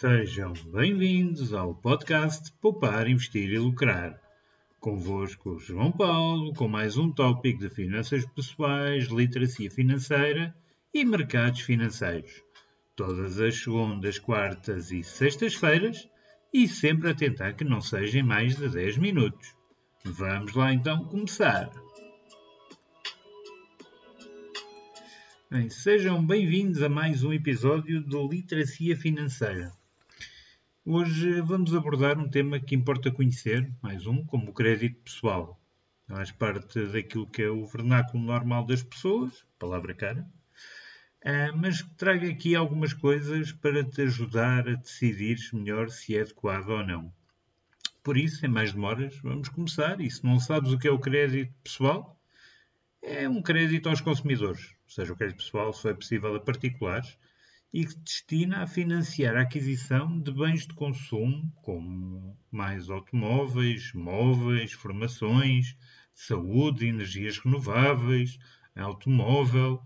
Sejam bem-vindos ao podcast Poupar, Investir e Lucrar. Convosco, João Paulo, com mais um tópico de finanças pessoais, literacia financeira e mercados financeiros. Todas as segundas, quartas e sextas-feiras e sempre a tentar que não sejam mais de 10 minutos. Vamos lá então começar. Bem, sejam bem-vindos a mais um episódio do Literacia Financeira. Hoje vamos abordar um tema que importa conhecer, mais um, como o crédito pessoal. Faz parte daquilo que é o vernáculo normal das pessoas, palavra cara, ah, mas trago aqui algumas coisas para te ajudar a decidir melhor se é adequado ou não. Por isso, sem mais demoras, vamos começar. E se não sabes o que é o crédito pessoal, é um crédito aos consumidores ou seja, o crédito pessoal só é possível a particulares e que destina a financiar a aquisição de bens de consumo, como mais automóveis, móveis, formações, saúde, energias renováveis, automóvel.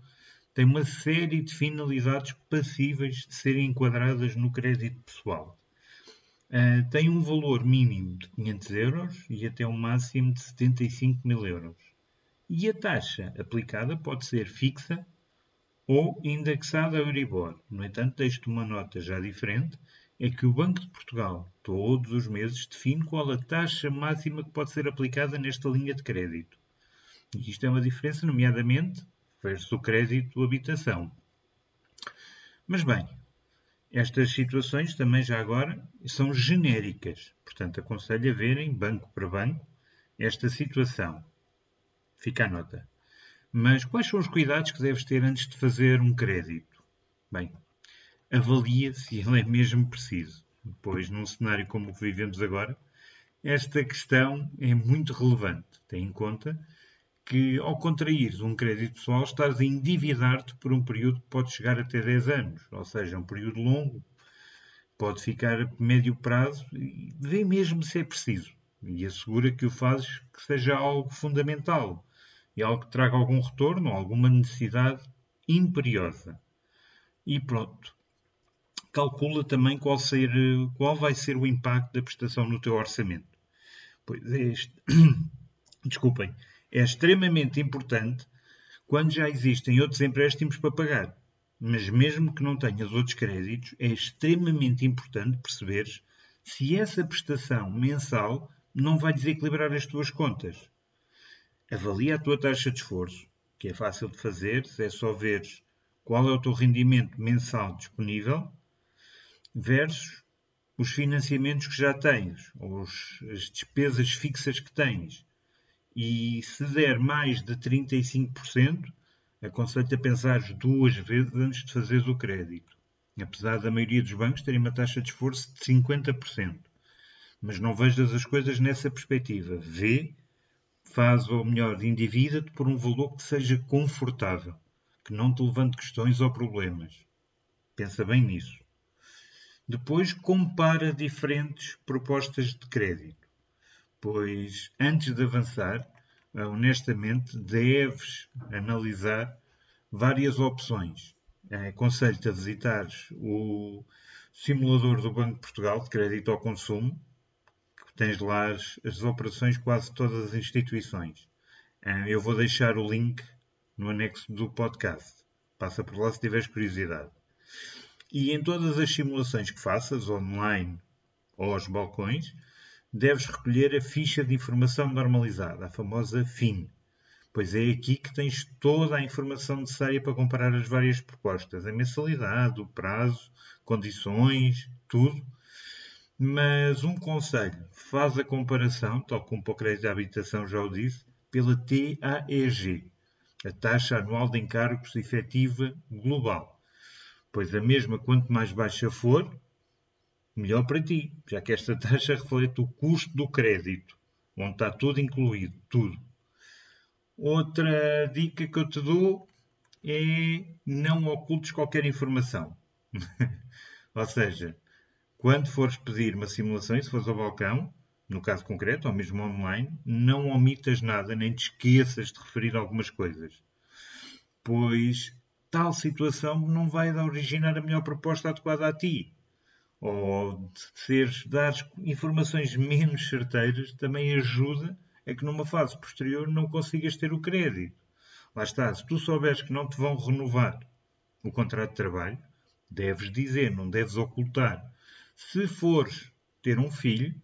Tem uma série de finalidades passíveis de serem enquadradas no crédito pessoal. Uh, tem um valor mínimo de 500 euros e até um máximo de 75 mil euros e a taxa aplicada pode ser fixa ou indexada ao Euribor. No entanto, deixo-te uma nota já diferente, é que o Banco de Portugal, todos os meses, define qual a taxa máxima que pode ser aplicada nesta linha de crédito. E isto é uma diferença, nomeadamente, versus o crédito habitação. Mas bem, estas situações também já agora são genéricas. Portanto, aconselho a verem, banco para banco, esta situação. Fica a nota. Mas quais são os cuidados que deves ter antes de fazer um crédito? Bem, avalia se ele é mesmo preciso, pois num cenário como o que vivemos agora, esta questão é muito relevante. Tem em conta que, ao contrair um crédito pessoal, estás a endividar-te por um período que pode chegar até 10 anos, ou seja, um período longo, pode ficar a médio prazo e vê mesmo se é preciso. E assegura que o fazes que seja algo fundamental, e algo que traga algum retorno, alguma necessidade imperiosa. E pronto. Calcula também qual, ser, qual vai ser o impacto da prestação no teu orçamento. Pois é, este... desculpem, é extremamente importante quando já existem outros empréstimos para pagar. Mas mesmo que não tenhas outros créditos, é extremamente importante perceberes se essa prestação mensal não vai desequilibrar as tuas contas. Avalia a tua taxa de esforço, que é fácil de fazer, é só ver qual é o teu rendimento mensal disponível versus os financiamentos que já tens, ou as despesas fixas que tens. E se der mais de 35%, aconselho-te a pensar duas vezes antes de fazeres o crédito. Apesar da maioria dos bancos terem uma taxa de esforço de 50%. Mas não vejas as coisas nessa perspectiva. Vê faz, ou melhor, endivida-te por um valor que seja confortável, que não te levante questões ou problemas. Pensa bem nisso. Depois compara diferentes propostas de crédito, pois antes de avançar, honestamente, deves analisar várias opções. Aconselho-te a visitar o simulador do Banco de Portugal de crédito ao consumo, tens lá as, as operações de quase todas as instituições. Eu vou deixar o link no anexo do podcast. Passa por lá se tiveres curiosidade. E em todas as simulações que faças, online ou aos balcões, deves recolher a ficha de informação normalizada, a famosa FIN. Pois é aqui que tens toda a informação necessária para comparar as várias propostas, a mensalidade, o prazo, condições, tudo, mas um conselho, faz a comparação, tal como para o crédito de habitação já o disse, pela TAEG, a taxa anual de encargos efetiva global. Pois a mesma, quanto mais baixa for, melhor para ti, já que esta taxa reflete o custo do crédito, onde está tudo incluído, tudo. Outra dica que eu te dou é não ocultes qualquer informação. Ou seja, quando fores pedir uma simulação, e se fores ao balcão, no caso concreto, ou mesmo online, não omitas nada, nem te esqueças de referir algumas coisas. Pois tal situação não vai originar a melhor proposta adequada a ti. ou seres, dar informações menos certeiras também ajuda a que numa fase posterior não consigas ter o crédito. Lá está, se tu souberes que não te vão renovar o contrato de trabalho, deves dizer, não deves ocultar. Se fores ter um filho,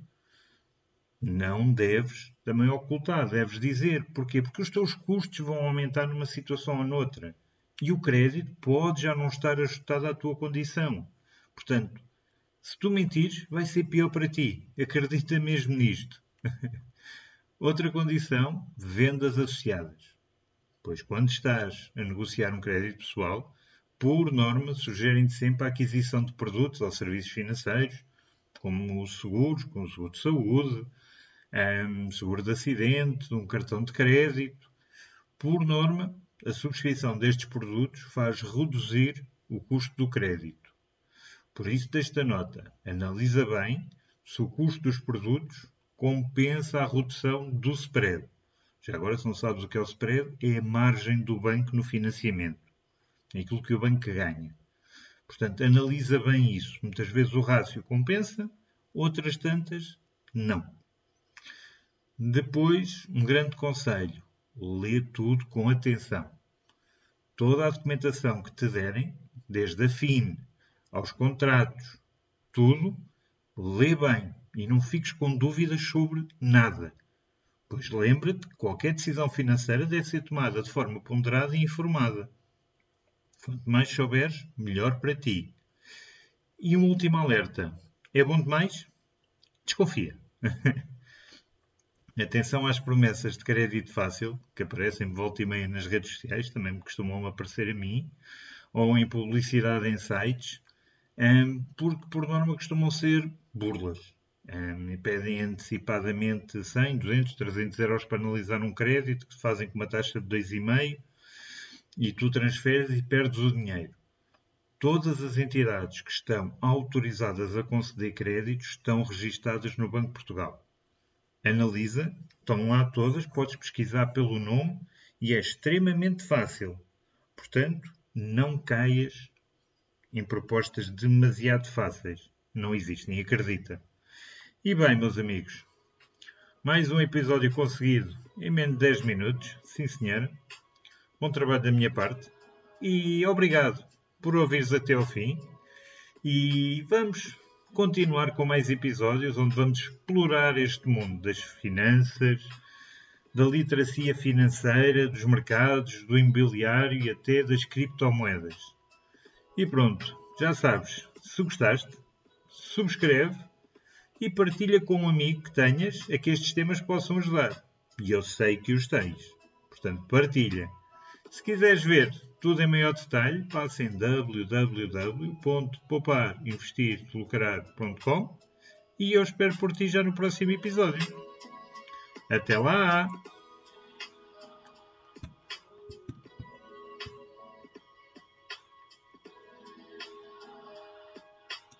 não deves também ocultar, deves dizer. Porquê? Porque os teus custos vão aumentar numa situação ou noutra. E o crédito pode já não estar ajustado à tua condição. Portanto, se tu mentires, vai ser pior para ti. Acredita mesmo nisto. Outra condição, vendas associadas. Pois quando estás a negociar um crédito pessoal, por norma, sugerem-te sempre a aquisição de produtos ou serviços financeiros, como os seguros, como o seguro de saúde, um seguro de acidente, um cartão de crédito. Por norma, a subscrição destes produtos faz reduzir o custo do crédito. Por isso, desta nota, analisa bem se o custo dos produtos compensa a redução do spread. Já agora, se não sabes o que é o spread, é a margem do banco no financiamento. É aquilo que o banco ganha. Portanto, analisa bem isso. Muitas vezes o rácio compensa, outras tantas não. Depois, um grande conselho: lê tudo com atenção. Toda a documentação que te derem, desde a FIN aos contratos, tudo, lê bem e não fiques com dúvidas sobre nada. Pois lembra-te que qualquer decisão financeira deve ser tomada de forma ponderada e informada. Quanto mais souberes, melhor para ti. E um último alerta: é bom demais? Desconfia. Atenção às promessas de crédito fácil, que aparecem de volta e meia nas redes sociais, também me costumam aparecer a mim, ou em publicidade em sites, hum, porque por norma costumam ser burlas. E pedem antecipadamente 100, 200, 300 euros para analisar um crédito, que fazem com uma taxa de 2,5 e tu transferes e perdes o dinheiro. Todas as entidades que estão autorizadas a conceder créditos estão registadas no Banco de Portugal analisa, estão lá todas, podes pesquisar pelo nome e é extremamente fácil. Portanto, não caias em propostas demasiado fáceis. Não existem, acredita. E bem, meus amigos, mais um episódio conseguido em menos de 10 minutos. Sim, senhora. Bom trabalho da minha parte. E obrigado por ouvires até ao fim. E vamos continuar com mais episódios onde vamos explorar este mundo das finanças, da literacia financeira, dos mercados, do imobiliário e até das criptomoedas. E pronto, já sabes, se gostaste, subscreve e partilha com um amigo que tenhas a que estes temas possam ajudar. E eu sei que os tens. Portanto, partilha. Se quiseres ver tudo em maior detalhe, passe em www.pouparinvestirlucrar.com e eu espero por ti já no próximo episódio. Até lá!